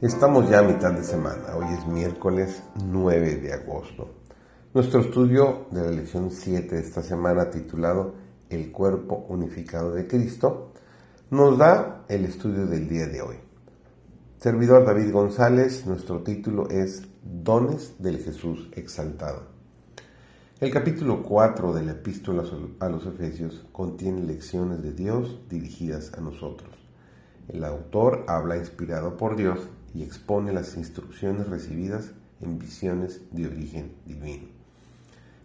Estamos ya a mitad de semana, hoy es miércoles 9 de agosto. Nuestro estudio de la lección 7 de esta semana titulado El cuerpo unificado de Cristo nos da el estudio del día de hoy. Servidor David González, nuestro título es Dones del Jesús exaltado. El capítulo 4 de la epístola a los Efesios contiene lecciones de Dios dirigidas a nosotros. El autor habla inspirado por Dios y expone las instrucciones recibidas en visiones de origen divino.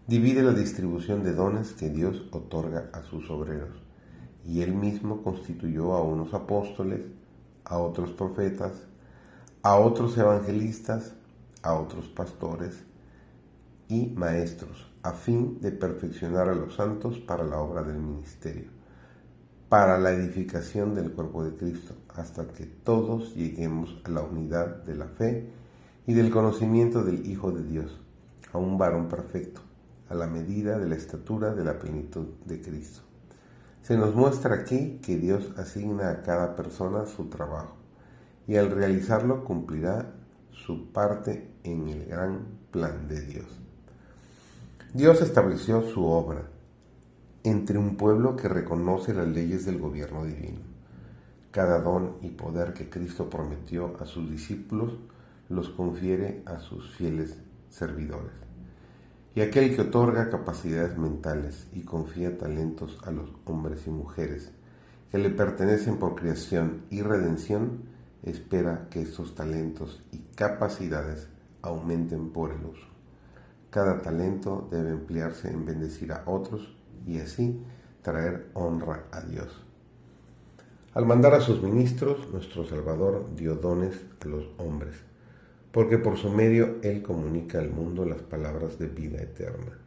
Divide la distribución de dones que Dios otorga a sus obreros, y él mismo constituyó a unos apóstoles, a otros profetas, a otros evangelistas, a otros pastores y maestros, a fin de perfeccionar a los santos para la obra del ministerio para la edificación del cuerpo de Cristo, hasta que todos lleguemos a la unidad de la fe y del conocimiento del Hijo de Dios, a un varón perfecto, a la medida de la estatura de la plenitud de Cristo. Se nos muestra aquí que Dios asigna a cada persona su trabajo y al realizarlo cumplirá su parte en el gran plan de Dios. Dios estableció su obra entre un pueblo que reconoce las leyes del gobierno divino. Cada don y poder que Cristo prometió a sus discípulos los confiere a sus fieles servidores. Y aquel que otorga capacidades mentales y confía talentos a los hombres y mujeres que le pertenecen por creación y redención, espera que estos talentos y capacidades aumenten por el uso. Cada talento debe emplearse en bendecir a otros y así traer honra a Dios. Al mandar a sus ministros, nuestro Salvador dio dones a los hombres, porque por su medio Él comunica al mundo las palabras de vida eterna.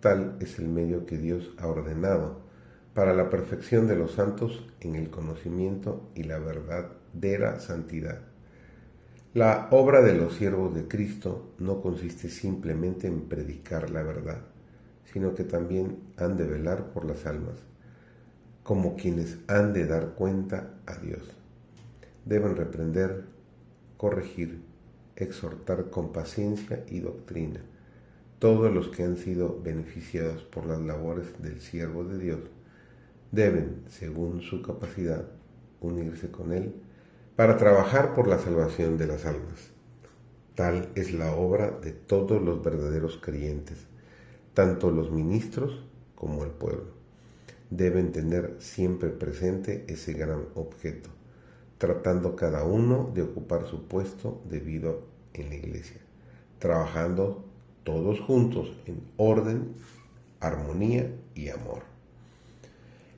Tal es el medio que Dios ha ordenado para la perfección de los santos en el conocimiento y la verdadera santidad. La obra de los siervos de Cristo no consiste simplemente en predicar la verdad, sino que también han de velar por las almas, como quienes han de dar cuenta a Dios. Deben reprender, corregir, exhortar con paciencia y doctrina todos los que han sido beneficiados por las labores del siervo de Dios deben, según su capacidad, unirse con Él para trabajar por la salvación de las almas. Tal es la obra de todos los verdaderos creyentes tanto los ministros como el pueblo. Deben tener siempre presente ese gran objeto, tratando cada uno de ocupar su puesto debido en la iglesia, trabajando todos juntos en orden, armonía y amor.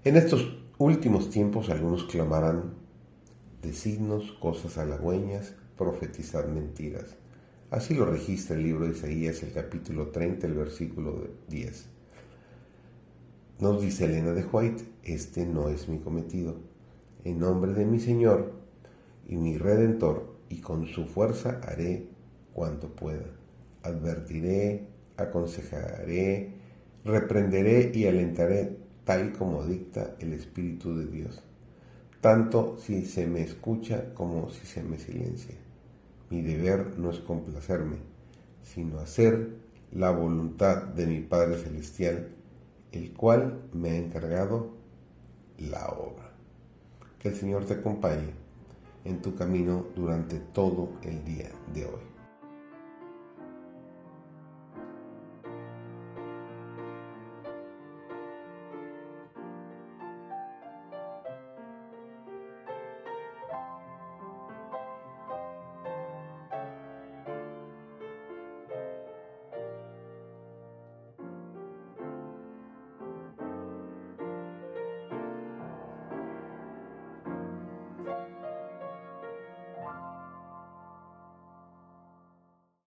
En estos últimos tiempos algunos clamarán, signos, cosas halagüeñas, profetizar mentiras Así lo registra el libro de Isaías, el capítulo 30, el versículo 10. Nos dice Elena de White, este no es mi cometido. En nombre de mi Señor y mi Redentor, y con su fuerza haré cuanto pueda. Advertiré, aconsejaré, reprenderé y alentaré tal como dicta el Espíritu de Dios, tanto si se me escucha como si se me silencia. Mi deber no es complacerme, sino hacer la voluntad de mi Padre Celestial, el cual me ha encargado la obra. Que el Señor te acompañe en tu camino durante todo el día de hoy.